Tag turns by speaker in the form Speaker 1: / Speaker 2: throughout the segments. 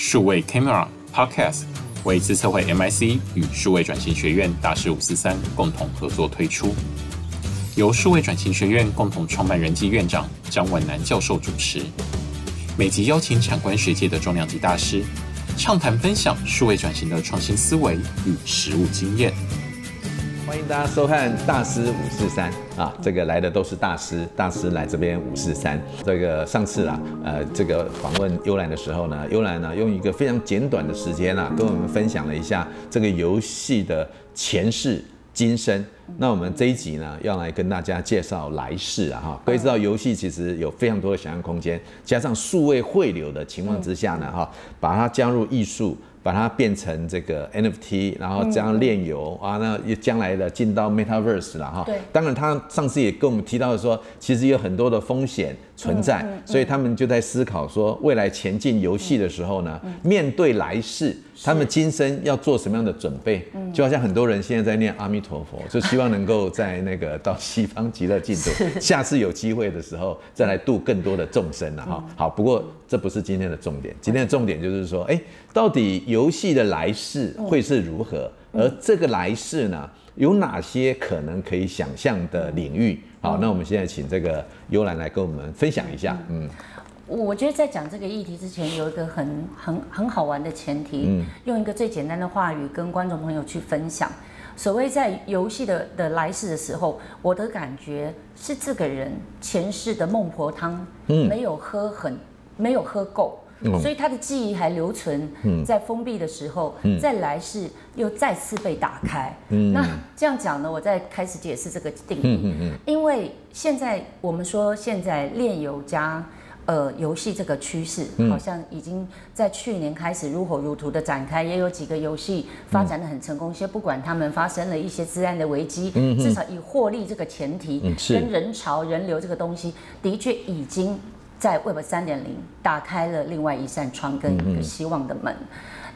Speaker 1: 数位 Camera Podcast 为自测会 MIC 与数位转型学院大师五四三共同合作推出，由数位转型学院共同创办人暨院长张文南教授主持，每集邀请产官学界的重量级大师，畅谈分享数位转型的创新思维与实务经验。
Speaker 2: 欢迎大家收看大师五四三啊，这个来的都是大师，大师来这边五四三。这个上次啊，呃，这个访问幽兰的时候呢，幽兰呢用一个非常简短的时间啊，跟我们分享了一下这个游戏的前世今生。那我们这一集呢，要来跟大家介绍来世啊哈。各位知道，游戏其实有非常多的想象空间，加上数位汇流的情况之下呢，哈，把它加入艺术。把它变成这个 NFT，然后这样炼油、嗯、啊，那将来的进到 Metaverse 了哈。对。当然，他上次也跟我们提到说，其实有很多的风险存在，嗯嗯嗯、所以他们就在思考说，未来前进游戏的时候呢，面对来世，他们今生要做什么样的准备？就好像很多人现在在念阿弥陀佛，就希望能够在那个到西方极乐净土，下次有机会的时候再来度更多的众生了哈。好，不过这不是今天的重点，今天的重点就是说，哎，到底游戏的来世会是如何？而这个来世呢，有哪些可能可以想象的领域？好，那我们现在请这个幽兰来跟我们分享一下，嗯。
Speaker 3: 我觉得在讲这个议题之前，有一个很很很好玩的前提，嗯、用一个最简单的话语跟观众朋友去分享。所谓在游戏的的来世的时候，我的感觉是这个人前世的孟婆汤没有喝很、嗯、没有喝够，嗯、所以他的记忆还留存在封闭的时候，嗯、在来世又再次被打开。嗯、那这样讲呢，我再开始解释这个定义，因为现在我们说现在炼油加。呃，游戏这个趋势好像已经在去年开始如火如荼的展开，也有几个游戏发展的很成功。先不管他们发生了一些治安的危机，至少以获利这个前提，跟人潮人流这个东西，的确已经在 Web 三点零打开了另外一扇窗跟一个希望的门。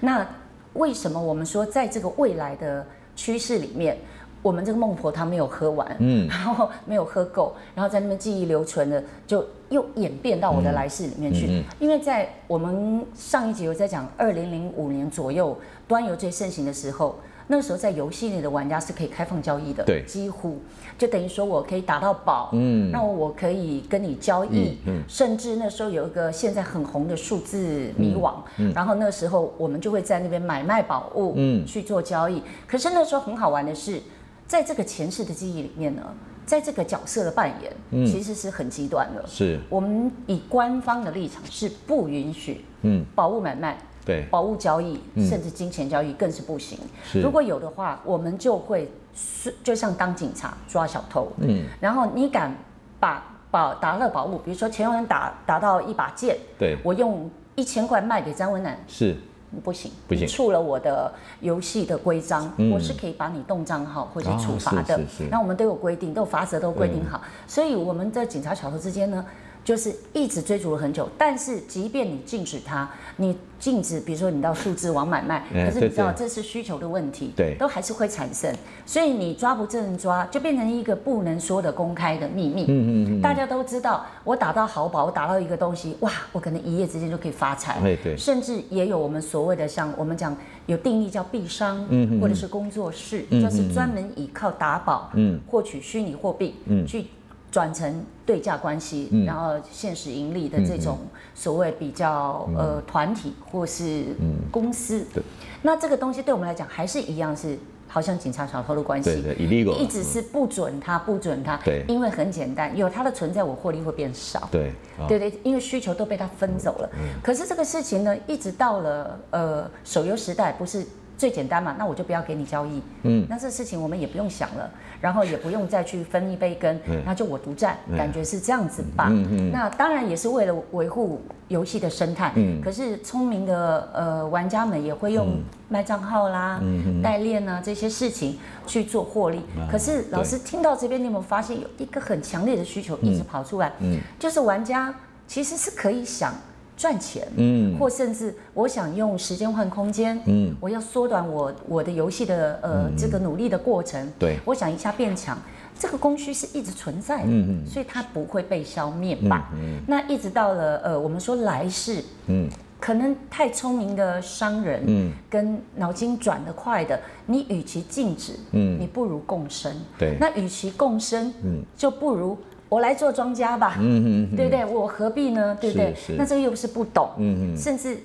Speaker 3: 那为什么我们说在这个未来的趋势里面？我们这个孟婆汤没有喝完，嗯，然后没有喝够，然后在那边记忆留存的，就又演变到我的来世里面去。嗯嗯、因为在我们上一集有在讲，二零零五年左右端游最盛行的时候，那时候在游戏里的玩家是可以开放交易的，对，几乎就等于说我可以打到宝，嗯，那我可以跟你交易，嗯，嗯。甚至那时候有一个现在很红的数字迷网，然后那时候我们就会在那边买卖宝物，嗯，去做交易。可是那时候很好玩的是。在这个前世的记忆里面呢，在这个角色的扮演，嗯，其实是很极端的。是，我们以官方的立场是不允许，嗯，宝物买卖，对，宝物交易，甚至金钱交易更是不行。如果有的话，我们就会是就像当警察抓小偷，嗯，然后你敢把宝打了宝物，比如说前有人打打到一把剑，对，我用一千块卖给张文南，是。不行，不行，触了我的游戏的规章，嗯、我是可以把你冻账号或者处罚的。那、哦、我们都有规定，都有罚则，都规定好。嗯、所以我们在警察小偷之间呢，就是一直追逐了很久。但是即便你禁止它，你。禁止，比如说你到数字网买卖，可是你知道这是需求的问题，对，都还是会产生，所以你抓不正抓，就变成一个不能说的公开的秘密。嗯嗯嗯，大家都知道，我打到好宝，我打到一个东西，哇，我可能一夜之间就可以发财。对对，甚至也有我们所谓的像我们讲有定义叫币商，嗯或者是工作室，就是专门以靠打宝，嗯，获取虚拟货币，嗯，去。转成对价关系，嗯、然后现实盈利的这种所谓比较、嗯、呃团体或是公司，嗯、那这个东西对我们来讲还是一样是好像警察小偷的关系，对对，一直是不准他不准他，对，因为很简单，有它的存在，我获利会变少，对，对对，因为需求都被他分走了。嗯、可是这个事情呢，一直到了呃手游时代，不是。最简单嘛，那我就不要给你交易。嗯，那这事情我们也不用想了，然后也不用再去分一杯羹，那就我独占，感觉是这样子吧。嗯嗯。那当然也是为了维护游戏的生态。嗯。可是聪明的呃玩家们也会用卖账号啦、代练啊这些事情去做获利。可是老师听到这边，你有没有发现有一个很强烈的需求一直跑出来？嗯。就是玩家其实是可以想。赚钱，嗯，或甚至我想用时间换空间，嗯，我要缩短我我的游戏的呃这个努力的过程，对，我想一下变强，这个供需是一直存在的，嗯嗯，所以它不会被消灭吧？嗯，那一直到了呃我们说来世，嗯，可能太聪明的商人，嗯，跟脑筋转得快的，你与其禁止，嗯，你不如共生。
Speaker 2: 对，
Speaker 3: 那与其共生，嗯，就不如我来做庄家吧，嗯嗯，对不对？我何必呢？对不对？那这个又不是不懂，嗯嗯，甚至，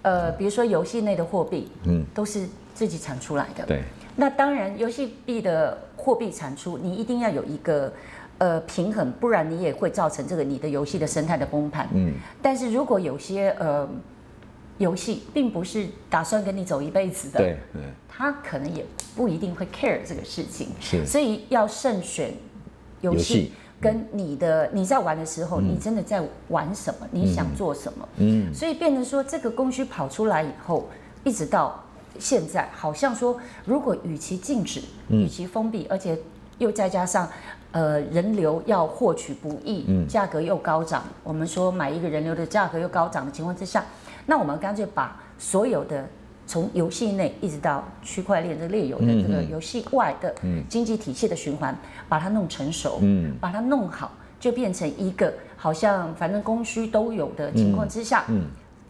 Speaker 3: 呃，比如说游戏内的货币，嗯，都是自己产出来的。
Speaker 2: 对，
Speaker 3: 那当然，游戏币的货币产出，你一定要有一个。呃，平衡，不然你也会造成这个你的游戏的生态的崩盘。嗯，但是如果有些呃游戏并不是打算跟你走一辈子的，
Speaker 2: 对，
Speaker 3: 他可能也不一定会 care 这个事情。
Speaker 2: 是，
Speaker 3: 所以要慎选游戏，跟你的你在玩的时候，你真的在玩什么？你想做什么？嗯，所以变成说这个供需跑出来以后，一直到现在，好像说如果与其禁止，与其封闭，而且又再加上。呃，人流要获取不易，价格又高涨。嗯、我们说买一个人流的价格又高涨的情况之下，那我们干脆把所有的从游戏内一直到区块链的列游的这个游戏外的经济体系的循环，把它弄成熟，嗯，把它弄好，就变成一个好像反正供需都有的情况之下，嗯，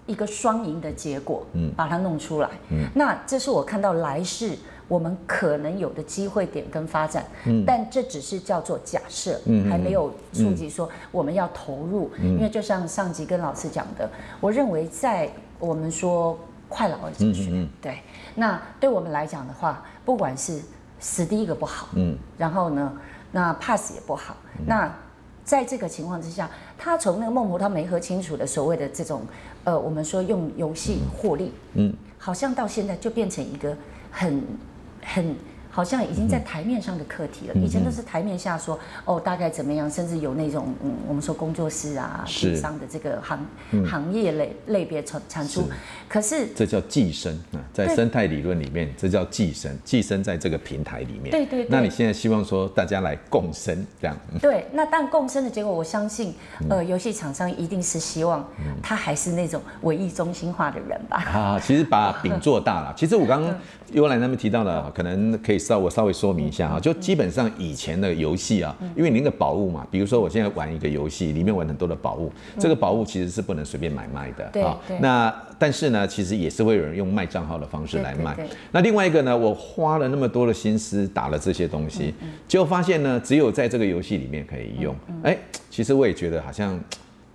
Speaker 3: 一个双赢的结果，嗯，把它弄出来。嗯，那这是我看到来世。我们可能有的机会点跟发展，嗯，但这只是叫做假设，嗯，还没有触及说我们要投入，嗯，因为就像上集跟老师讲的，我认为在我们说快老二哲学，嗯，对，那对我们来讲的话，不管是死第一个不好，嗯，然后呢，那 pass 也不好，那在这个情况之下，他从那个孟婆汤没喝清楚的所谓的这种，呃，我们说用游戏获利，嗯，好像到现在就变成一个很。很好像已经在台面上的课题了，以前都是台面下说哦，大概怎么样，甚至有那种嗯，我们说工作室啊、电商的这个行行业类类别产产出，可是
Speaker 2: 这叫寄生啊，在生态理论里面，这叫寄生，寄生在这个平台里面。
Speaker 3: 对对。
Speaker 2: 那你现在希望说大家来共生这样？
Speaker 3: 对，那但共生的结果，我相信呃，游戏厂商一定是希望他还是那种唯一中心化的人吧？
Speaker 2: 啊，其实把饼做大了。其实我刚刚幽兰他们提到了，可能可以。稍我稍微说明一下哈，就基本上以前的游戏啊，因为您的宝物嘛，比如说我现在玩一个游戏，里面玩很多的宝物，这个宝物其实是不能随便买卖的啊。那但是呢，其实也是会有人用卖账号的方式来卖。那另外一个呢，我花了那么多的心思打了这些东西，结果发现呢，只有在这个游戏里面可以用。哎，其实我也觉得好像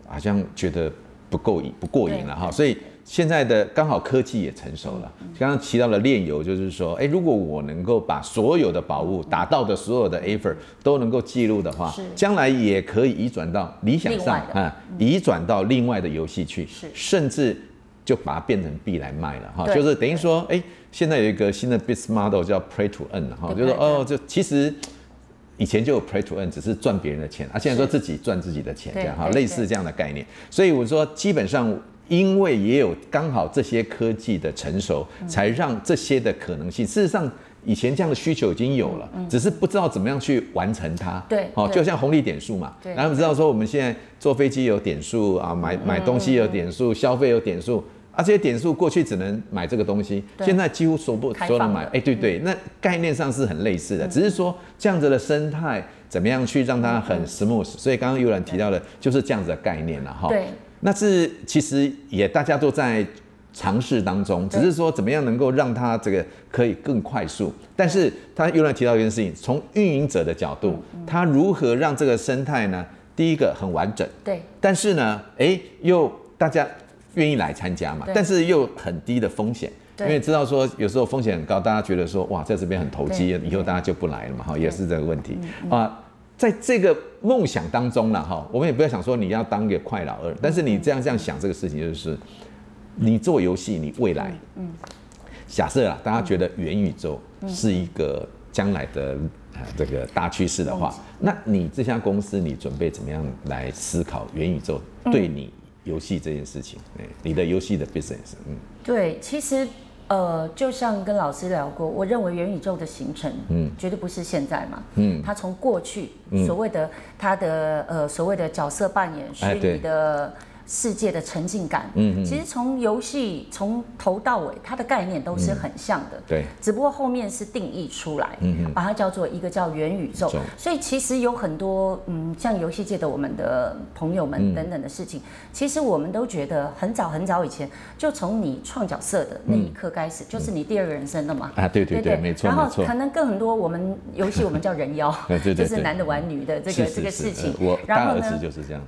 Speaker 2: 好像觉得不够瘾不过瘾了哈，所以。现在的刚好科技也成熟了，刚刚提到了炼油，就是说，哎，如果我能够把所有的宝物打到的所有的 effort 都能够记录的话，将来也可以移转到理想上啊，移转到另外的游戏去，甚至就把它变成币来卖了哈，就是等于说，哎，现在有一个新的 business model 叫 play to earn 哈，就是说哦，就其实以前就有 play to earn，只是赚别人的钱，啊，现在说自己赚自己的钱这样哈，类似这样的概念，所以我说基本上。因为也有刚好这些科技的成熟，才让这些的可能性。事实上，以前这样的需求已经有了，只是不知道怎么样去完成它。
Speaker 3: 对，
Speaker 2: 好，就像红利点数嘛。对。然后我们知道说，我们现在坐飞机有点数啊，买买东西有点数，消费有点数，而这些点数过去只能买这个东西，现在几乎所不所能买。哎，对对，那概念上是很类似的，只是说这样子的生态怎么样去让它很 smooth。所以刚刚幽兰提到的就是这样子的概念了哈。对。那是其实也大家都在尝试当中，只是说怎么样能够让它这个可以更快速。但是他又来提到一件事情，从运营者的角度，他如何让这个生态呢？第一个很完整，对。但是呢，哎，又大家愿意来参加嘛？但是又很低的风险，因为知道说有时候风险很高，大家觉得说哇，在这边很投机，以后大家就不来了嘛？哈，也是这个问题啊。在这个梦想当中了哈，我们也不要想说你要当一个快老二，但是你这样这样想这个事情，就是你做游戏，你未来，嗯，假设啊，大家觉得元宇宙是一个将来的这个大趋势的话，那你这家公司你准备怎么样来思考元宇宙对你游戏这件事情？哎，你的游戏的 business，嗯，
Speaker 3: 对，其实。呃，就像跟老师聊过，我认为元宇宙的形成，嗯，绝对不是现在嘛，嗯，它从过去所谓的它的呃所谓的角色扮演虚拟的世界的沉浸感。嗯嗯。其实从游戏从头到尾，它的概念都是很像的。
Speaker 2: 对。
Speaker 3: 只不过后面是定义出来，嗯嗯，把它叫做一个叫元宇宙。所以其实有很多嗯，像游戏界的我们的朋友们等等的事情，其实我们都觉得很早很早以前，就从你创角色的那一刻开始，就是你第二个人生了嘛。
Speaker 2: 啊，对对对，没错。
Speaker 3: 然后可能更很多我们游戏我们叫人妖，就是男的玩女的这个这个事情。
Speaker 2: 我大儿子就是这样。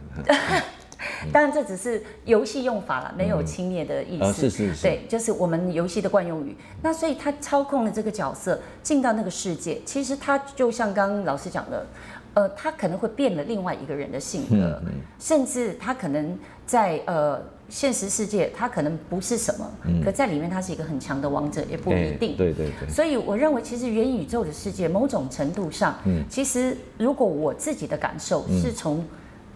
Speaker 3: 当然，这只是游戏用法了，没有轻蔑的意思。
Speaker 2: 嗯、是是是。
Speaker 3: 对，就是我们游戏的惯用语。那所以他操控了这个角色进到那个世界，其实他就像刚刚老师讲的，呃，他可能会变了另外一个人的性格，嗯嗯、甚至他可能在呃现实世界他可能不是什么，嗯、可在里面他是一个很强的王者，也不一定。
Speaker 2: 对对对。
Speaker 3: 所以我认为，其实元宇宙的世界某种程度上，嗯、其实如果我自己的感受是从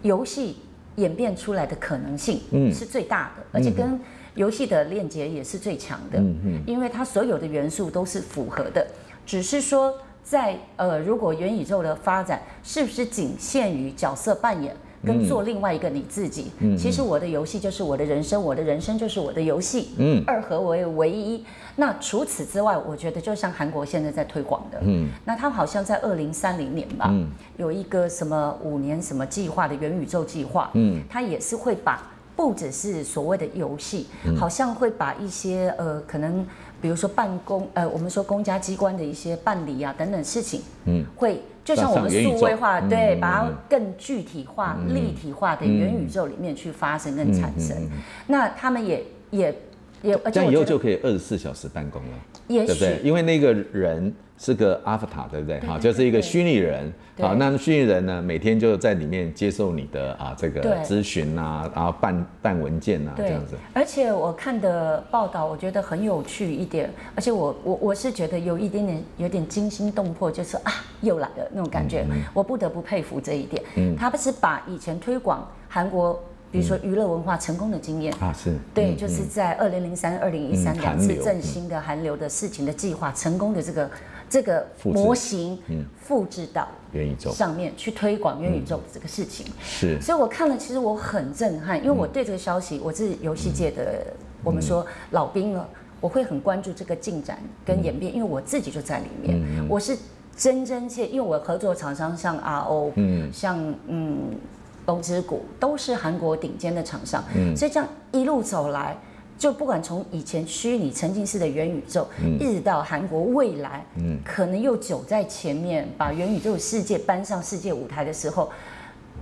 Speaker 3: 游戏。演变出来的可能性是最大的，而且跟游戏的链接也是最强的，因为它所有的元素都是符合的。只是说在，在呃，如果元宇宙的发展是不是仅限于角色扮演？跟做另外一个你自己，嗯、其实我的游戏就是我的人生，我的人生就是我的游戏，嗯，二合为唯一。那除此之外，我觉得就像韩国现在在推广的，嗯，那他们好像在二零三零年吧，嗯，有一个什么五年什么计划的元宇宙计划，嗯，他也是会把不只是所谓的游戏，嗯、好像会把一些呃可能。比如说办公，呃，我们说公家机关的一些办理啊等等事情，嗯，会就像我们数位化，对，把它更具体化、立体化的元宇宙里面去发生跟产生。那他们也也也，
Speaker 2: 这样以后就可以二十四小时办公了，对不对？因为那个人。是个 avatar，对不对？哈，就是一个虚拟人。好，那虚拟人呢，每天就在里面接受你的啊这个咨询啊，然后办办文件啊，这样子。
Speaker 3: 而且我看的报道，我觉得很有趣一点，而且我我我是觉得有一点点有点惊心动魄，就是啊又来了那种感觉。我不得不佩服这一点。嗯，他不是把以前推广韩国，比如说娱乐文化成功的经验
Speaker 2: 啊，是
Speaker 3: 对，就是在二零零三、二零一三两次振兴的韩流的事情的计划成功的这个。这个模型复制到元宇宙。上面去推广元宇宙这个事情，
Speaker 2: 是，
Speaker 3: 所以我看了，其实我很震撼，因为我对这个消息，我是游戏界的，我们说老兵了，我会很关注这个进展跟演变，因为我自己就在里面，我是真真切，因为我合作厂商像 RO，嗯，像嗯龙之谷都是韩国顶尖的厂商，所以这样一路走来。就不管从以前虚拟沉浸式的元宇宙，嗯、一直到韩国未来，嗯、可能又走在前面，把元宇宙世界搬上世界舞台的时候，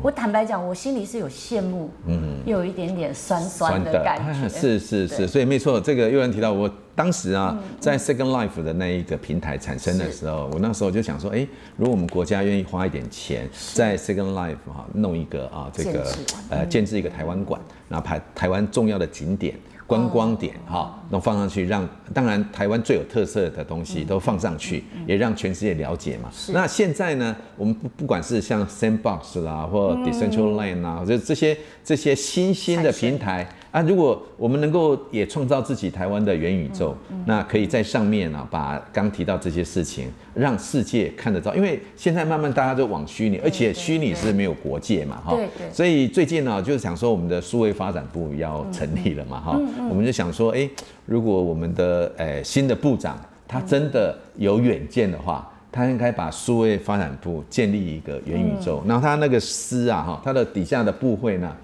Speaker 3: 我坦白讲，我心里是有羡慕，嗯，又有一点点酸酸的感觉。
Speaker 2: 是是是，所以没错，这个又有人提到，我当时啊，嗯、在 Second Life 的那一个平台产生的时候，我那时候就想说，哎，如果我们国家愿意花一点钱，在 Second Life 哈弄一个啊，这个建呃建置一个台湾馆，那排台湾重要的景点。观光点哈，都放上去，让当然台湾最有特色的东西都放上去，也让全世界了解嘛。那现在呢，我们不不管是像 Sandbox 啦，或 Decentraland 啊，就这些这些新兴的平台。啊，如果我们能够也创造自己台湾的元宇宙，那可以在上面啊，把刚提到这些事情让世界看得到。因为现在慢慢大家都往虚拟，而且虚拟是没有国界嘛，哈。对对。所以最近呢，就是想说我们的数位发展部要成立了嘛，哈、嗯。嗯、我们就想说，哎，如果我们的诶新的部长他真的有远见的话，他应该把数位发展部建立一个元宇宙，嗯、然后他那个司啊，哈，他的底下的部会呢，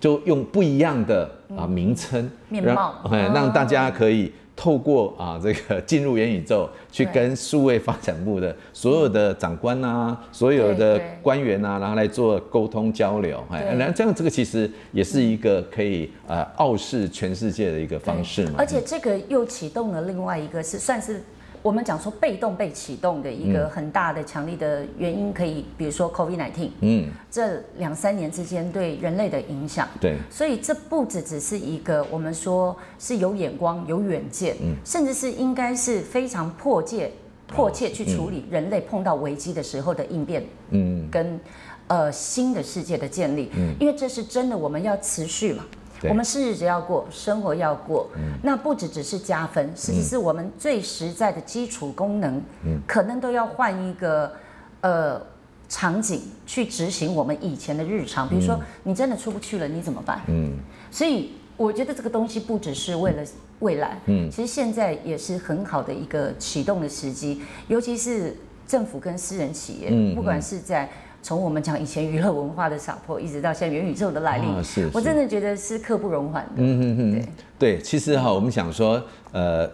Speaker 2: 就用不一样的啊名称，
Speaker 3: 面貌，
Speaker 2: 让让大家可以透过啊这个进入元宇宙，去跟数位发展部的所有的长官啊，所有的官员啊，然后来做沟通交流，哎，然后这样这个其实也是一个可以呃傲视全世界的一个方式嘛。
Speaker 3: 而且这个又启动了另外一个是算是。我们讲说被动被启动的一个很大的强力的原因，可以比如说 COVID-19，嗯，这两三年之间对人类的影响，
Speaker 2: 对，
Speaker 3: 所以这不只只是一个我们说是有眼光、有远见，嗯，甚至是应该是非常迫切、迫切去处理人类碰到危机的时候的应变，嗯，跟呃新的世界的建立，嗯，因为这是真的，我们要持续嘛。对。我们是日子要过，生活要过，嗯、那不只只是加分，实际是我们最实在的基础功能，嗯、可能都要换一个，呃，场景去执行我们以前的日常，比如说你真的出不去了，你怎么办？嗯，所以我觉得这个东西不只是为了未来，嗯，其实现在也是很好的一个启动的时机，尤其是政府跟私人企业，嗯，不管是在从我们讲以前娱乐文化的撒泼，一直到现在元宇宙的来临，是，是，我真的觉得是刻不容缓的。嗯嗯嗯，对
Speaker 2: 对，其实哈，我们想说，呃。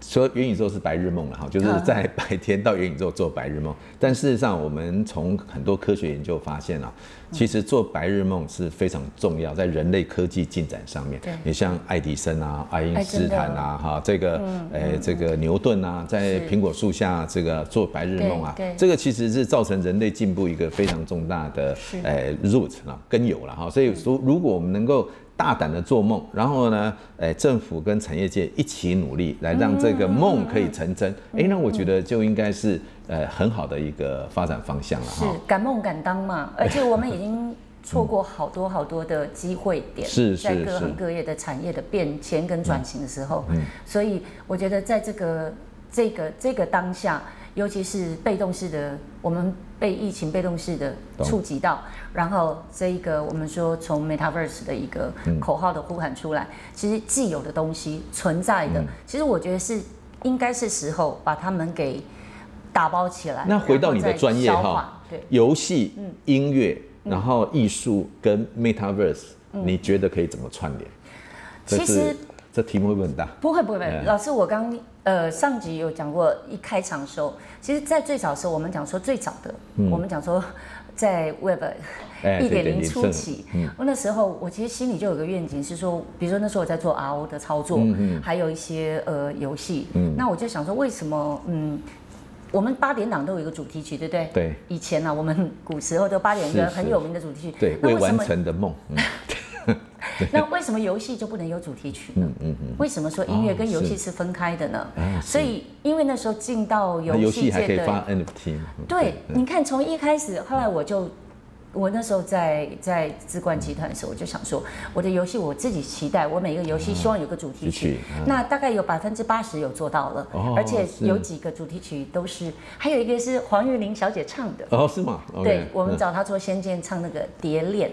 Speaker 2: 说元宇宙是白日梦了哈，就是在白天到元宇宙做白日梦。但事实上，我们从很多科学研究发现啊，其实做白日梦是非常重要，在人类科技进展上面。你像爱迪生啊、爱因斯坦啊、哈这个诶这个牛顿啊，在苹果树下这个做白日梦啊，这个其实是造成人类进步一个非常重大的诶 root 啊根由了哈。所以说，如果我们能够大胆的做梦，然后呢，诶，政府跟产业界一起努力，来让这个梦可以成真。哎、嗯，那我觉得就应该是呃很好的一个发展方向了哈。
Speaker 3: 是敢梦敢当嘛，而且我们已经错过好多好多的机会点，
Speaker 2: 是
Speaker 3: 在各行各业的产业的变迁跟转型的时候，嗯，所以我觉得在这个这个这个当下。尤其是被动式的，我们被疫情被动式的触及到，然后这一个我们说从 Metaverse 的一个口号的呼喊出来，嗯、其实既有的东西存在的，嗯、其实我觉得是应该是时候把他们给打包起来。
Speaker 2: 那回到你的专业哈，对，游戏、音乐，然后艺术跟 Metaverse，、嗯、你觉得可以怎么串联？
Speaker 3: 其实
Speaker 2: 这题目会不会很大？
Speaker 3: 不会不会不会，老师我刚。呃，上集有讲过，一开场的时候，其实，在最早的时候，我们讲说最早的，嗯、我们讲说在 Web 一点零初期，我、嗯、那时候我其实心里就有个愿景，是说，比如说那时候我在做 RO 的操作，嗯嗯、还有一些呃游戏，嗯、那我就想说，为什么嗯，我们八点档都有一个主题曲，对不对？对。以前呢、啊，我们 古时候都八点一个很有名的主题曲，
Speaker 2: 对，未完成的梦。嗯
Speaker 3: 那为什么游戏就不能有主题曲呢？嗯嗯嗯。为什么说音乐跟游戏是分开的呢？所以因为那时候进到游戏界的，对，你看从一开始，后来我就。我那时候在在智冠集团的时候，我就想说，我的游戏我自己期待，我每个游戏希望有个主题曲。那大概有百分之八十有做到了，而且有几个主题曲都是，还有一个是黄玉玲小姐唱的。
Speaker 2: 哦，是吗？
Speaker 3: 对，我们找她做《仙剑》唱那个《蝶恋》，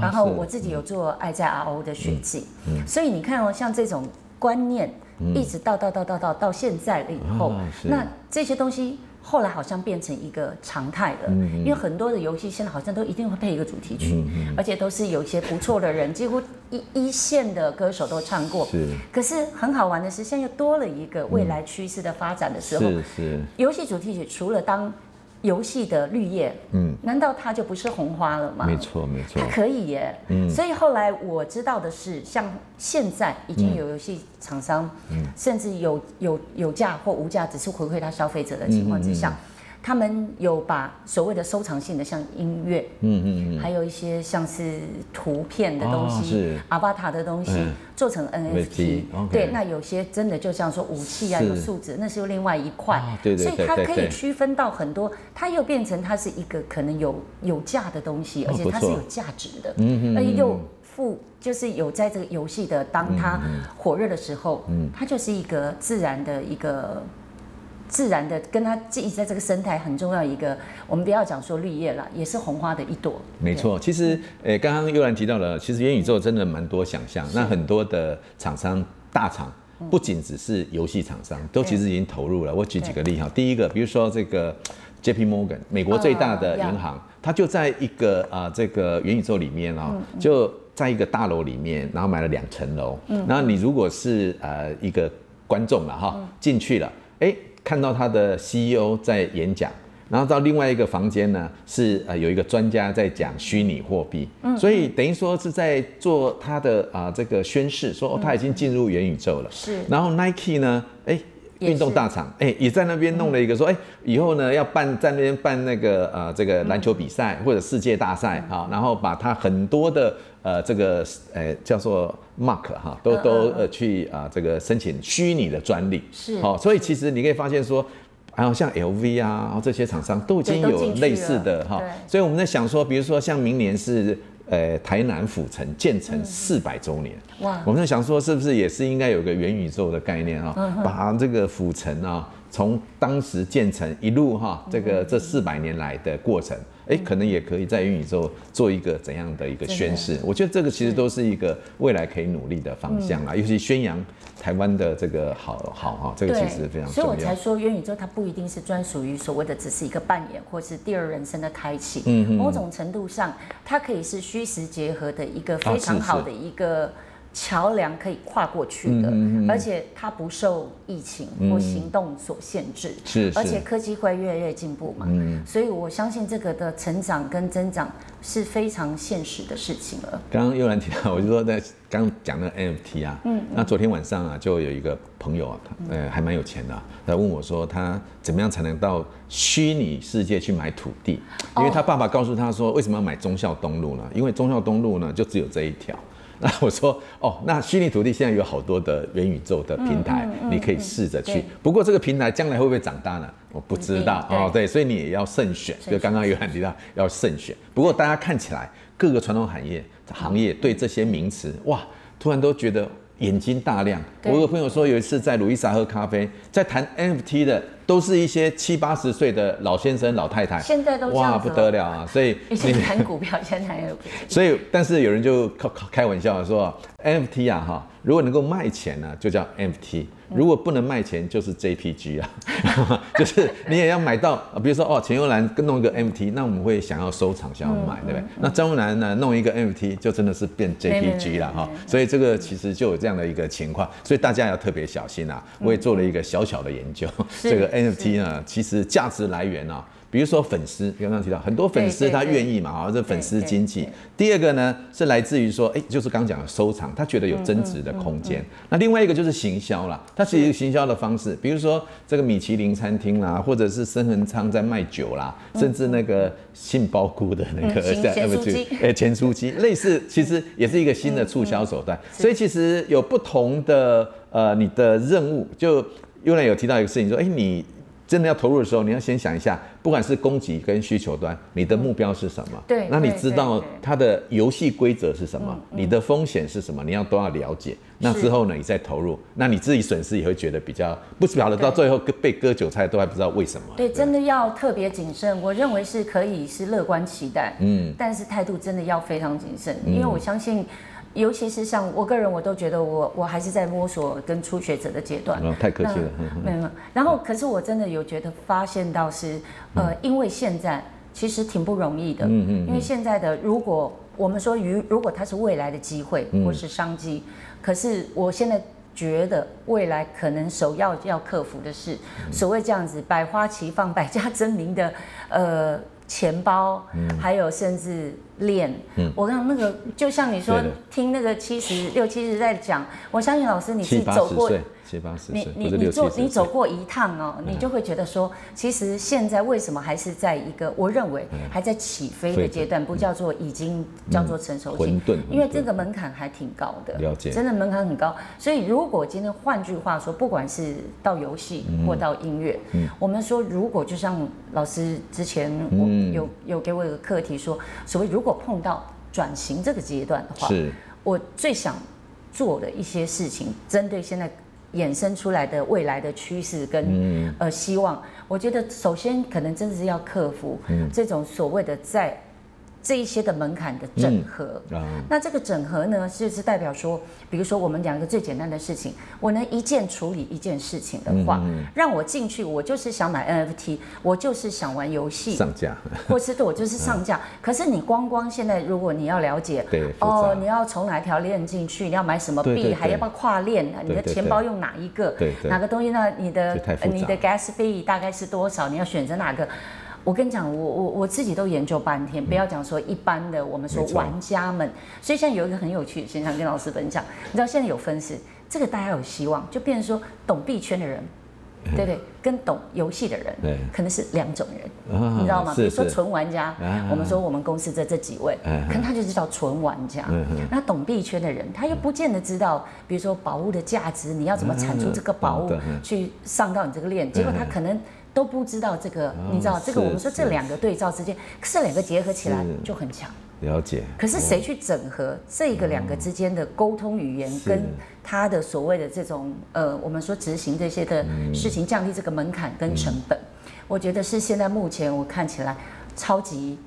Speaker 3: 然后我自己有做《爱在 RO 的血迹》。所以你看哦，像这种观念，一直到到到到到到现在了以后，那这些东西。后来好像变成一个常态了，因为很多的游戏现在好像都一定会配一个主题曲，而且都是有一些不错的人，几乎一一线的歌手都唱过。是。可是很好玩的是，现在又多了一个未来趋势的发展的时候，是是。游戏主题曲除了当。游戏的绿叶，嗯，难道它就不是红花了吗？
Speaker 2: 没错，没错，
Speaker 3: 它可以耶。嗯，所以后来我知道的是，像现在已经有游戏厂商，嗯，甚至有有有价或无价，只是回馈他消费者的情况之下。嗯嗯嗯他们有把所谓的收藏性的，像音乐，嗯嗯嗯，还有一些像是图片的东西，阿巴塔的东西，做成 NFT。对，那有些真的就像说武器啊，有数字，那是又另外一块。对对对。所以它可以区分到很多，它又变成它是一个可能有有价的东西，而且它是有价值的，嗯嗯，而且又附就是有在这个游戏的当它火热的时候，嗯，它就是一个自然的一个。自然的，跟它一直在这个生态很重要一个，我们不要讲说绿叶了，也是红花的一朵。
Speaker 2: 没错，其实，诶，刚刚悠然提到了，其实元宇宙真的蛮多想象。那很多的厂商大厂，不仅只是游戏厂商，都其实已经投入了。我举几个例哈，第一个，比如说这个 JP Morgan，美国最大的银行，它就在一个啊这个元宇宙里面哦，就在一个大楼里面，然后买了两层楼。嗯。然后你如果是呃一个观众了哈，进去了，哎。看到他的 CEO 在演讲，然后到另外一个房间呢，是呃有一个专家在讲虚拟货币，嗯，所以等于说是在做他的啊、呃、这个宣誓，说哦他已经进入元宇宙了，是。然后 Nike 呢，哎，运动大厂，哎也在那边弄了一个说，哎以后呢要办在那边办那个呃这个篮球比赛或者世界大赛啊，然后把他很多的。呃，这个呃叫做 Mark 哈，都都呃去啊这个申请虚拟的专利，是。好，所以其实你可以发现说，还有像 LV 啊，然后这些厂商都已经有类似的哈，所以我们在想说，比如说像明年是呃，台南府城建成四百周年，
Speaker 3: 哇！
Speaker 2: 我们在想说，是不是也是应该有个元宇宙的概念啊？
Speaker 3: 嗯。
Speaker 2: 把这个府城啊，从当时建成一路哈，这个这四百年来的过程。哎，可能也可以在元宇宙做一个怎样的一个宣示？我觉得这个其实都是一个未来可以努力的方向啦，尤其宣扬台湾的这个好好哈，这个其实非常重要。
Speaker 3: 所以我才说元宇宙它不一定是专属于所谓的只是一个扮演或是第二人生的开启，嗯，某种程度上它可以是虚实结合的一个非常好的一个。桥梁可以跨过去的，嗯嗯、而且它不受疫情或行动所限制，
Speaker 2: 嗯、是，是，
Speaker 3: 而且科技会越来越进步嘛，嗯，所以我相信这个的成长跟增长是非常现实的事情了。
Speaker 2: 刚刚悠兰提到，我就说在刚讲那个 NFT 啊，嗯，那昨天晚上啊，就有一个朋友啊，呃，还蛮有钱的，他问我说，他怎么样才能到虚拟世界去买土地？因为他爸爸告诉他说，为什么要买忠孝东路呢？因为忠孝东路呢，就只有这一条。那我说哦，那虚拟土地现在有好多的元宇宙的平台，你可以试着去。不过这个平台将来会不会长大呢？我不知道哦。对，所以你也要慎选。就刚刚有提到要慎选。不过大家看起来各个传统行业行业对这些名词哇，突然都觉得眼睛大亮。我有个朋友说有一次在路易莎喝咖啡，在谈 NFT 的。都是一些七八十岁的老先生、老太太，
Speaker 3: 现在都
Speaker 2: 哇不得了啊！所以
Speaker 3: 你谈股票，现在有。
Speaker 2: 所以，但是有人就开开玩笑说，NFT 啊哈，如果能够卖钱呢，就叫 NFT；如果不能卖钱，就是 JPG 啊，就是你也要买到。比如说哦，钱幽兰弄一个 NFT，那我们会想要收藏，想要买，对不对？那张文兰呢，弄一个 NFT，就真的是变 JPG 了哈。所以这个其实就有这样的一个情况，所以大家要特别小心啊。我也做了一个小小的研究，这个。NFT 呢，其实价值来源啊，比如说粉丝，刚刚提到很多粉丝他愿意嘛，啊，这粉丝经济。第二个呢，是来自于说，哎，就是刚讲的收藏，他觉得有增值的空间。那另外一个就是行销啦，它是一个行销的方式，比如说这个米其林餐厅啦，或者是升恒昌在卖酒啦，甚至那个杏鲍菇的那个在 NFT，哎，咸酥鸡，类似，其实也是一个新的促销手段。所以其实有不同的呃，你的任务就。悠兰有提到一个事情，说，哎，你真的要投入的时候，你要先想一下，不管是供给跟需求端，你的目标是什么？
Speaker 3: 对，
Speaker 2: 那你知道它的游戏规则是什么？你的风险是什么？你要都要了解。那之后呢，你再投入，那你自己损失也会觉得比较不晓得，到最后被割韭菜都还不知道为什么。
Speaker 3: 对，真的要特别谨慎。我认为是可以是乐观期待，嗯，但是态度真的要非常谨慎，因为我相信。尤其是像我个人，我都觉得我我还是在摸索跟初学者的阶段。
Speaker 2: 嗯，太客气了。
Speaker 3: 没有。然后，可是我真的有觉得发现到是，呃，因为现在其实挺不容易的。嗯嗯。因为现在的，如果我们说如如果它是未来的机会或是商机，可是我现在觉得未来可能首要要克服的是所谓这样子百花齐放、百家争鸣的呃。钱包，还有甚至链，嗯、我刚刚那个就像你说，听那个七十六七十在讲，我相信老师你是走过。七八十岁，你你你做你走过一趟哦，你就会觉得说，其实现在为什么还是在一个我认为还在起飞的阶段，不叫做已经叫做成熟期，因为这个门槛还挺高的，了解，真的门槛很高。所以如果今天换句话说，不管是到游戏或到音乐，我们说如果就像老师之前我有有给我一个课题说，所谓如果碰到转型这个阶段的话，是。我最想做的一些事情，针对现在。衍生出来的未来的趋势跟呃希望，我觉得首先可能真的是要克服这种所谓的在。这一些的门槛的整合，嗯嗯、那这个整合呢，就是代表说，比如说我们讲一个最简单的事情，我能一键处理一件事情的话，让我进去，我就是想买 NFT，我就是想玩游戏，
Speaker 2: 上架，
Speaker 3: 或是对我就是上架。嗯、可是你光光现在，如果你要了解，哦，你要从哪条链进去，你要买什么币，还要不要跨链？你的钱包用哪一个？哪个东西呢？你的你的 gas fee 大概是多少？你要选择哪个？我跟你讲，我我我自己都研究半天，不要讲说一般的，我们说玩家们。所以现在有一个很有趣的现象，跟老师分享。你知道现在有分是，这个大家有希望，就变成说懂币圈的人，对不对，跟懂游戏的人，可能是两种人，你知道吗？比如说纯玩家，我们说我们公司这这几位，可能他就是叫纯玩家。那懂币圈的人，他又不见得知道，比如说宝物的价值，你要怎么产出这个宝物去上到你这个链，结果他可能。都不知道这个，哦、你知道这个？我们说这两个对照之间，可是两个结合起来就很强。
Speaker 2: 了解。
Speaker 3: 可是谁去整合这个两个之间的沟通语言，跟他的所谓的这种呃，我们说执行这些的事情，降低这个门槛跟成本，嗯、我觉得是现在目前我看起来超级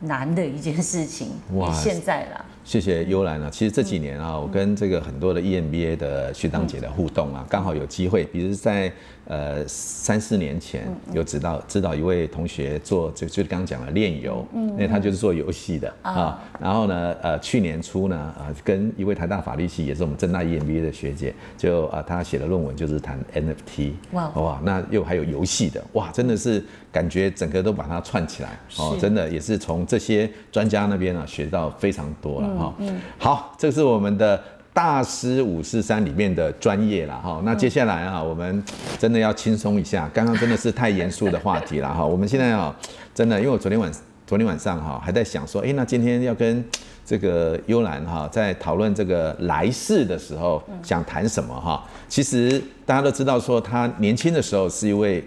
Speaker 3: 难的一件事情。哇，现在啦。
Speaker 2: 谢谢幽兰啊，其实这几年啊，我跟这个很多的 EMBA 的学长姐的互动啊，刚好有机会，比如在。呃，三四年前有指导指导一位同学做，就就刚刚讲了炼油，嗯，因为他就是做游戏的啊。然后呢，呃，去年初呢，啊，跟一位台大法律系也是我们正大 EMBA 的学姐，就啊，他写的论文就是谈 NFT，哇哇，那又还有游戏的，哇，真的是感觉整个都把它串起来，哦，真的也是从这些专家那边啊学到非常多了哈。嗯，好，这是我们的。大师五四三里面的专业了哈，那接下来啊，我们真的要轻松一下，刚刚真的是太严肃的话题了哈。我们现在啊，真的，因为我昨天晚昨天晚上哈还在想说，哎，那今天要跟这个幽兰哈在讨论这个来世的时候，想谈什么哈？其实大家都知道说他年轻的时候是一位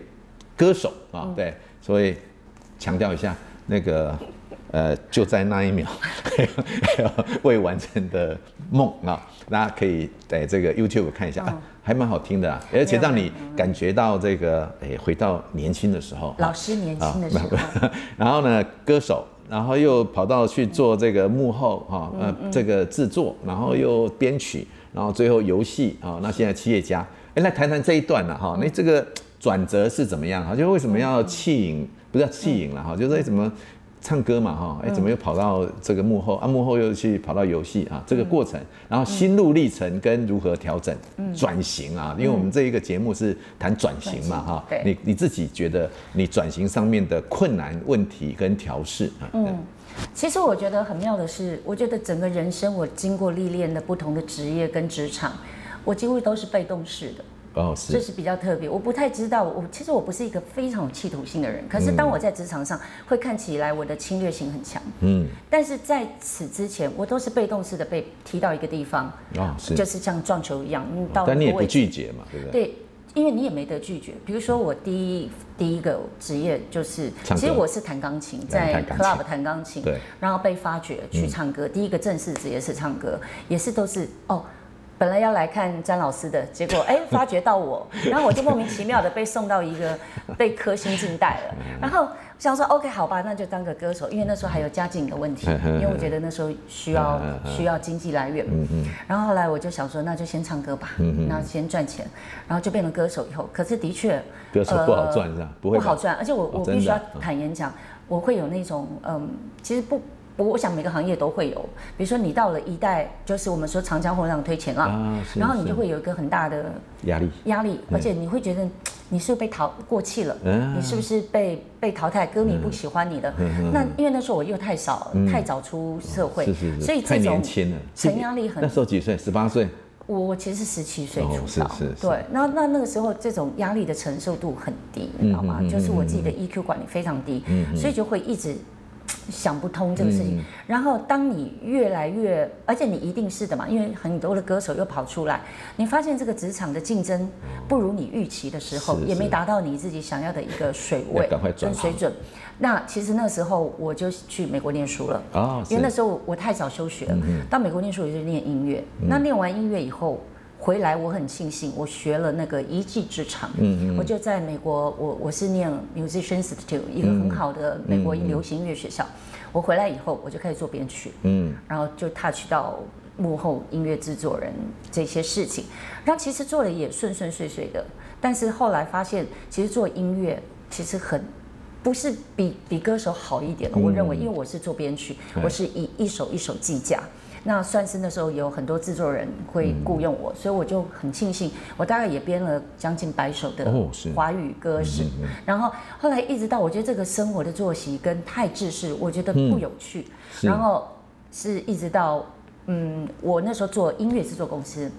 Speaker 2: 歌手啊，对，所以强调一下那个。呃，就在那一秒，未完成的梦啊，大家可以在这个 YouTube 看一下，啊、还蛮好听的，而且让你感觉到这个，哎，回到年轻的时候，
Speaker 3: 老师年轻的时候，啊、
Speaker 2: 然后呢，歌手，然后又跑到去做这个幕后哈，呃，这个制作，然后又编曲，然后最后游戏啊，那现在企业家，哎，来谈谈这一段了哈，那这个转折是怎么样哈？就为什么要弃影？不是弃影了哈，就是为什么？唱歌嘛，哈，哎，怎么又跑到这个幕后啊？幕后又去跑到游戏啊？这个过程，然后心路历程跟如何调整、转型啊？因为我们这一个节目是谈转型嘛，哈，你你自己觉得你转型上面的困难问题跟调试啊？嗯，
Speaker 3: 其实我觉得很妙的是，我觉得整个人生我经过历练的不同的职业跟职场，我几乎都是被动式的。哦，是，这是比较特别。我不太知道，我其实我不是一个非常有企图心的人。可是当我在职场上，会看起来我的侵略性很强。嗯，但是在此之前，我都是被动式的被踢到一个地方，哦，是，就是像撞球一样，嗯，到。
Speaker 2: 但你也不拒绝嘛，对不对？
Speaker 3: 对，因为你也没得拒绝。比如说我第一第一个职业就是，其实我是弹钢琴，在 club 弹钢琴，对，然后被发掘去唱歌。第一个正式职业是唱歌，也是都是哦。本来要来看詹老师的，结果哎，发觉到我，然后我就莫名其妙的被送到一个 被科星进带了，然后想说 OK 好吧，那就当个歌手，因为那时候还有家境的问题，因为我觉得那时候需要需要经济来源，然后后来我就想说那就先唱歌吧，那先赚钱，然后就变成歌手以后，可是的确
Speaker 2: 歌手不好赚是吧？不会
Speaker 3: 不好赚，而且我我必须要坦言讲，我会有那种嗯，其实不。我我想每个行业都会有，比如说你到了一代，就是我们说长江后浪推前浪，啊、然后你就会有一个很大的压力压力，而且你会觉得你是不是被淘过气了，嗯、你是不是被被淘汰，歌迷不喜欢你了。嗯、那因为那时候我又太少，嗯、太早出社会，是是是，所以这种承压力很。
Speaker 2: 那时候几岁？十八岁。
Speaker 3: 我其实是十七岁出道，对，那那那个时候这种压力的承受度很低，你知道吗？就是我自己的 EQ 管理非常低，所以就会一直。想不通这个事情，嗯、然后当你越来越，而且你一定是的嘛，因为很多的歌手又跑出来，你发现这个职场的竞争不如你预期的时候，也没达到你自己想要的一个水位跟水准。那其实那时候我就去美国念书了，哦、因为那时候我太早休学了，嗯、到美国念书我就念音乐，嗯、那念完音乐以后。回来我很庆幸，我学了那个一技之长。嗯嗯，我就在美国，我我是念 Musician Institute，一个很好的美国流行音乐学校。我回来以后，我就开始做编曲。嗯，然后就 touch 到幕后音乐制作人这些事情，然后其实做的也顺顺遂遂的。但是后来发现，其实做音乐其实很不是比比歌手好一点。我认为，因为我是做编曲，嗯、我是以一首一首计价。那算是那时候有很多制作人会雇佣我，嗯、所以我就很庆幸，我大概也编了将近百首的华语歌词。哦嗯、然后后来一直到我觉得这个生活的作息跟太制式，我觉得不有趣。嗯、然后是一直到嗯，我那时候做音乐制作公司，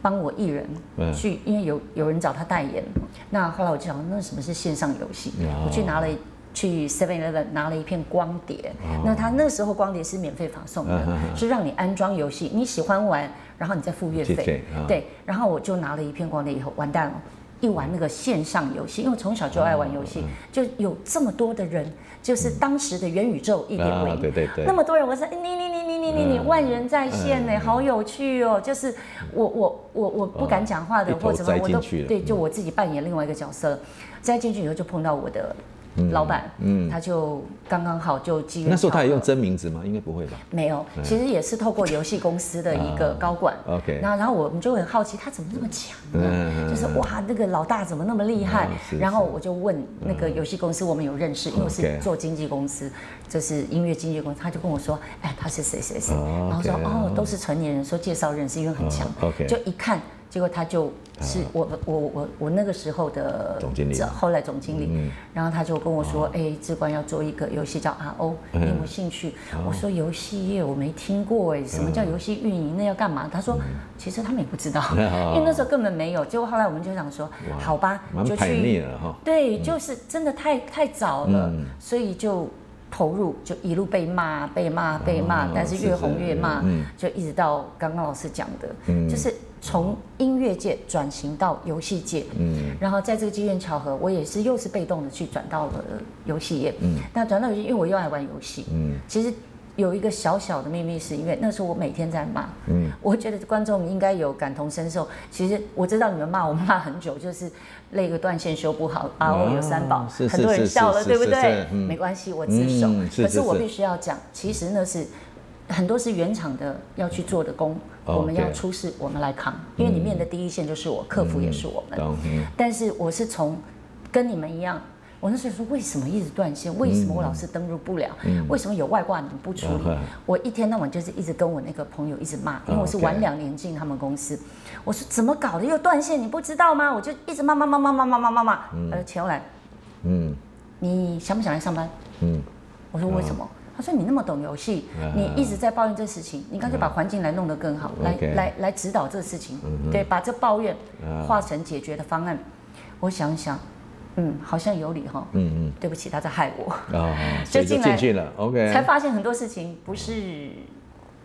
Speaker 3: 帮我艺人去，嗯、因为有有人找他代言。那后来我就想，那什么是线上游戏？哦、我去拿了。去 Seven Eleven 拿了一片光碟，哦、那他那时候光碟是免费发送的，啊、是让你安装游戏，你喜欢玩，然后你再付月费。哦、对，然后我就拿了一片光碟以后，完蛋了，一玩那个线上游戏，因为从小就爱玩游戏，就有这么多的人，就是当时的元宇宙一点零，
Speaker 2: 对对对，
Speaker 3: 那么多人，我说你你你你你你你万人在线呢，好有趣哦，就是我我我我不敢讲话的或者什么我都对，就我自己扮演另外一个角色，栽进去以后就碰到我的。老板，嗯，他就刚刚好就机缘。
Speaker 2: 那时候他也用真名字吗？应该不会吧？
Speaker 3: 没有，其实也是透过游戏公司的一个 高管。OK。然后，然后我们就很好奇，他怎么那么强呢？就是哇，那个老大怎么那么厉害？然后我就问那个游戏公司，我们有认识，因为我是做经纪公司，就是音乐经纪公司，他就跟我说，哎，他是谁谁谁，然后说哦，都是成年人，说介绍认识，因为很强。OK。就一看。结果他就是我我我我那个时候的总经理，后来总经理，然后他就跟我说：“哎，志冠要做一个游戏叫 RO，你有没有兴趣？”我说：“游戏业我没听过哎，什么叫游戏运营？那要干嘛？”他说：“其实他们也不知道，因为那时候根本没有。”结果后来我们就想说：“好吧，就去。”对，就是真的太太早了，所以就投入，就一路被骂、被骂、被骂，但是越红越骂，就一直到刚刚老师讲的，就是。从音乐界转型到游戏界，嗯，然后在这个机缘巧合，我也是又是被动的去转到了游戏业，嗯，那转到游戏，因为我又爱玩游戏，嗯，其实有一个小小的秘密，是因为那时候我每天在骂，嗯，我觉得观众应该有感同身受。其实我知道你们骂我骂很久，就是那个断线修不好啊，我有三宝，很多人笑了，对不对？没关系，我自首。可是我必须要讲，其实那是。很多是原厂的要去做的工，我们要出事，我们来扛，因为里面的第一线就是我，客服也是我们。但是我是从跟你们一样，我那时候说为什么一直断线？为什么我老是登录不了？为什么有外挂你们不处理？我一天到晚就是一直跟我那个朋友一直骂，因为我是晚两年进他们公司。我说怎么搞的又断线？你不知道吗？我就一直骂骂骂骂骂骂骂骂骂。呃，钱又来，嗯，你想不想来上班？嗯，我说为什么？他说：“你那么懂游戏，你一直在抱怨这事情，你干脆把环境来弄得更好，来来来指导这事情，对，把这抱怨化成解决的方案。我想想，嗯，好像有理哈。嗯嗯，对不起，他在害我。就进来了，OK，才发现很多事情不是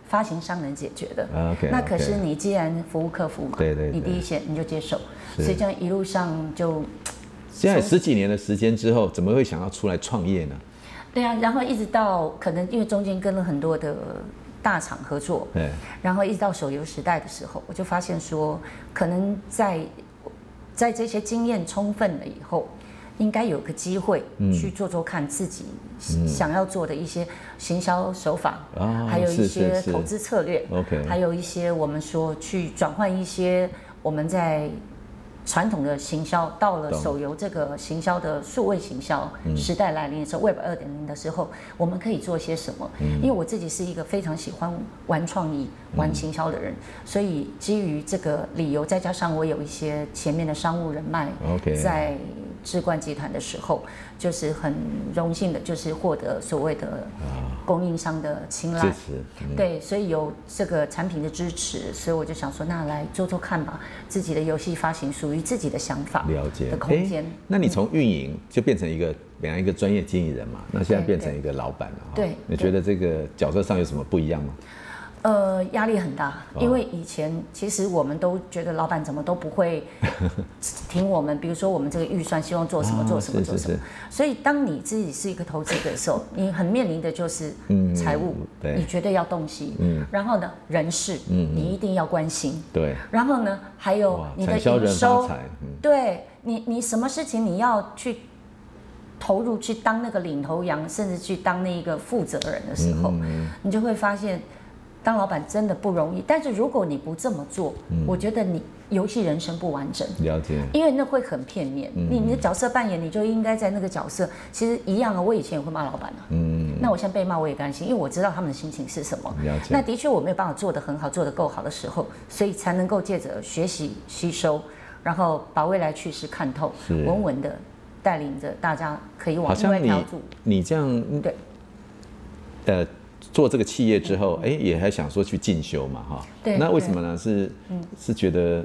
Speaker 3: 发行商能解决的。OK，那可是你既然服务客服嘛，对对，你第一线你就接受，所以这样一路上就
Speaker 2: 现在十几年的时间之后，怎么会想要出来创业呢？”
Speaker 3: 对啊，然后一直到可能因为中间跟了很多的大厂合作，对，然后一直到手游时代的时候，我就发现说，可能在在这些经验充分了以后，应该有个机会去做做看自己想要做的一些行销手法，嗯、还有一些投资策略，OK，还有一些我们说去转换一些我们在。传统的行销到了手游这个行销的数位行销时代来临的时候，Web 二点零的时候，我们可以做些什么？因为我自己是一个非常喜欢玩创意、玩行销的人，所以基于这个理由，再加上我有一些前面的商务人脉，在志冠集团的时候，就是很荣幸的，就是获得所谓的供应商的青睐，对，所以有这个产品的支持，所以我就想说，那来做做看吧，自己的游戏发行属于自己的想法，了解。的空间。
Speaker 2: 那你从运营就变成一个本来一个专业经理人嘛，那现在变成一个老板了，对，你觉得这个角色上有什么不一样吗？
Speaker 3: 呃，压力很大，因为以前其实我们都觉得老板怎么都不会 听我们，比如说我们这个预算希望做什么做什么做什么，所以当你自己是一个投资者的时候，你很面临的就是财务，你绝对要洞悉，然后呢，人事，嗯你一定要关心，对，然后呢，还有你的营收，对你，你什么事情你要去投入去当那个领头羊，甚至去当那一个负责人的时候，你就会发现。当老板真的不容易，但是如果你不这么做，嗯、我觉得你游戏人生不完整。了解，因为那会很片面。嗯、你你的角色扮演，你就应该在那个角色。其实一样啊，我以前也会骂老板啊。嗯。那我现在被骂我也甘心，因为我知道他们的心情是什么。了解。那的确我没有办法做得很好，做得够好的时候，所以才能够借着学习吸收，然后把未来趋势看透，是稳稳的带领着大家可以往另外一条路。
Speaker 2: 你这样对，呃。做这个企业之后，哎，也还想说去进修嘛，哈。
Speaker 3: 对。
Speaker 2: 那为什么呢？是是觉得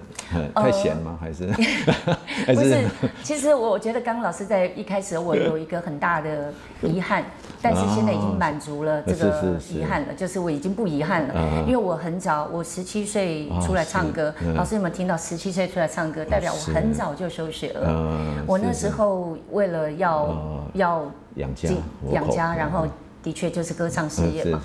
Speaker 2: 太闲吗？还是？
Speaker 3: 不 是，其实我觉得刚刚老师在一开始我有一个很大的遗憾，但是现在已经满足了这个遗憾了，就是我已经不遗憾了，因为我很早，我十七岁出来唱歌。老师有没有听到？十七岁出来唱歌，代表我很早就休学了。我那时候为了要要
Speaker 2: 养家
Speaker 3: 养家，然后。的确就是歌唱事业嘛，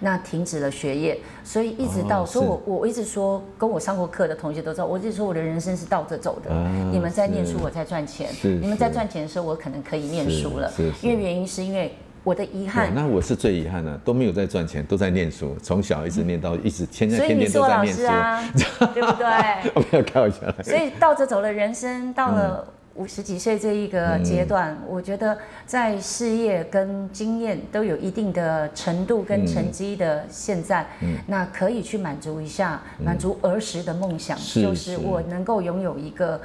Speaker 3: 那停止了学业，所以一直到，所以我我一直说，跟我上过课的同学都知道，我一直说我的人生是倒着走的。你们在念书，我在赚钱；你们在赚钱的时候，我可能可以念书了。因为原因是因为我的遗憾。
Speaker 2: 那我是最遗憾的，都没有在赚钱，都在念书，从小一直念到一直，天天天天都在念书啊，
Speaker 3: 对不对？
Speaker 2: 我没有开玩笑。
Speaker 3: 所以倒着走的人生到了。五十几岁这一个阶段，嗯、我觉得在事业跟经验都有一定的程度跟成绩的现在，嗯、那可以去满足一下，满足儿时的梦想，嗯、就是我能够拥有一个，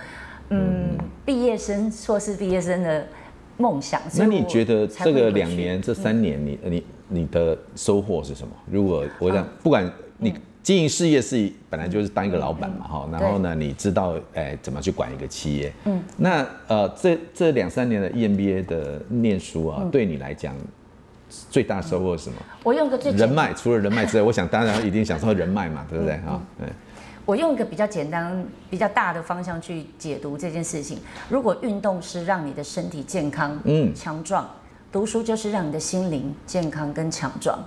Speaker 3: 嗯，毕、嗯、业生、硕士毕业生的梦想。
Speaker 2: 那你觉得这个两年、这三年你，你你你的收获是什么？如果我想，不管你。经营事业是本来就是当一个老板嘛，哈，然后呢，你知道，哎，怎么去管一个企业？嗯，那呃，这这两三年的 EMBA 的念书啊，对你来讲最大收获是什么？
Speaker 3: 我用个最
Speaker 2: 人脉，除了人脉之外，我想当然一定想说人脉嘛，对不对？哈，对。
Speaker 3: 我用一个比较简单、比较大的方向去解读这件事情。如果运动是让你的身体健康、嗯，强壮。读书就是让你的心灵健康跟强壮，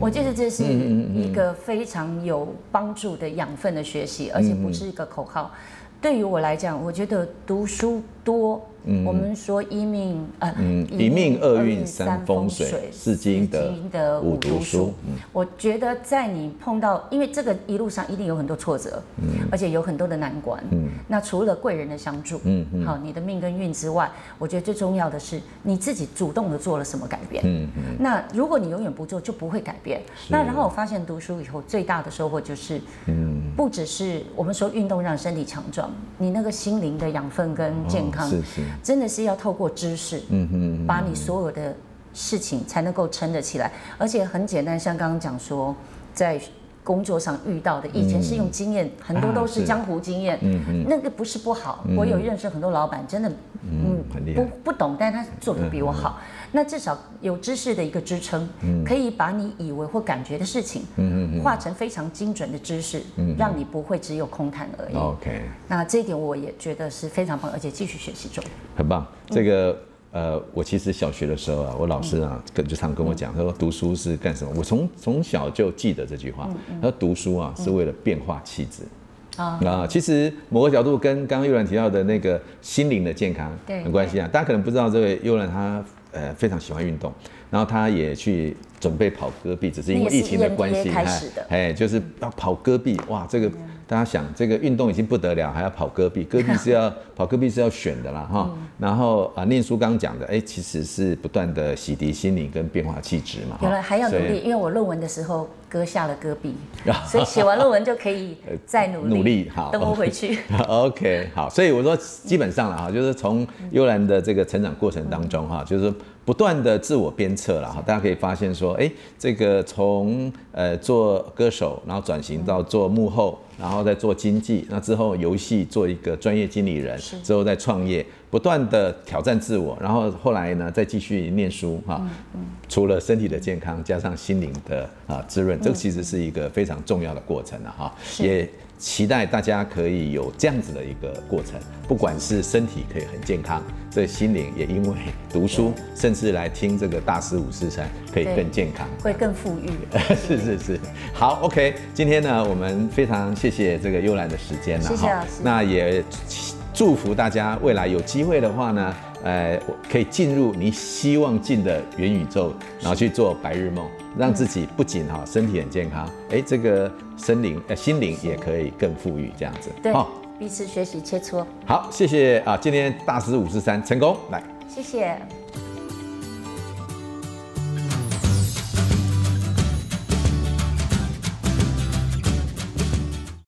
Speaker 3: 我觉得这是一个非常有帮助的养分的学习，而且不是一个口号。对于我来讲，我觉得读书多。嗯、我们说一命呃，嗯、
Speaker 2: 一命二运三风水，四经得五读书。嗯、
Speaker 3: 我觉得在你碰到，因为这个一路上一定有很多挫折，嗯、而且有很多的难关。嗯、那除了贵人的相助，嗯嗯、好，你的命跟运之外，我觉得最重要的是你自己主动的做了什么改变。嗯嗯、那如果你永远不做，就不会改变。那然后我发现读书以后最大的收获就是，嗯、不只是我们说运动让身体强壮，你那个心灵的养分跟健康。哦是是。真的是要透过知识，嗯哼，把你所有的事情才能够撑得起来，而且很简单，像刚刚讲说，在工作上遇到的，以前是用经验，很多都是江湖经验，嗯嗯，那个不是不好，我有认识很多老板，真的，嗯，不不懂，但是他做的比我好，那至少有知识的一个支撑，可以把你以为或感觉的事情，嗯嗯，化成非常精准的知识，嗯让你不会只有空谈而已。OK，那这一点我也觉得是非常棒，而且继续学习中。很棒，
Speaker 2: 这个。呃，我其实小学的时候啊，我老师啊跟就常跟我讲，他说读书是干什么？我从从小就记得这句话，他说读书啊是为了变化气质啊。啊，其实某个角度跟刚刚悠然提到的那个心灵的健康很关系啊。大家可能不知道，这位悠然他呃非常喜欢运动，然后他也去准备跑戈壁，只是因为疫情的关系，哎，就是要跑戈壁，哇，这个。大家想，这个运动已经不得了，还要跑戈壁，戈壁是要跑戈壁是要选的啦，哈。然后啊，念书刚讲的，哎，其实是不断的洗涤心灵跟变化气质嘛。
Speaker 3: 有了还要努力，因为我论文的时候割下了戈壁，所以写完论文就可以再努力。努力好，等我回去。
Speaker 2: OK，好，所以我说基本上了哈，就是从悠然的这个成长过程当中哈，就是。不断的自我鞭策了哈，大家可以发现说，哎，这个从呃做歌手，然后转型到做幕后，然后再做经济，那之后游戏做一个专业经理人，之后再创业，不断的挑战自我，然后后来呢再继续念书哈。除了身体的健康，加上心灵的啊滋润，这个其实是一个非常重要的过程了哈，也。期待大家可以有这样子的一个过程，不管是身体可以很健康，这心灵也因为读书，甚至来听这个大师五四三可以更健康，
Speaker 3: 会更富裕。
Speaker 2: 是是是，好，OK，今天呢，我们非常谢谢这个悠然的时间了，谢谢老师。那也祝福大家未来有机会的话呢，呃，可以进入你希望进的元宇宙，然后去做白日梦。让自己不仅哈身体很健康，哎，这个身灵呃心灵也可以更富裕，这样子。
Speaker 3: 对，好，彼此学习切磋。
Speaker 2: 好，谢谢啊！今天大师五十三成功来，
Speaker 3: 谢谢。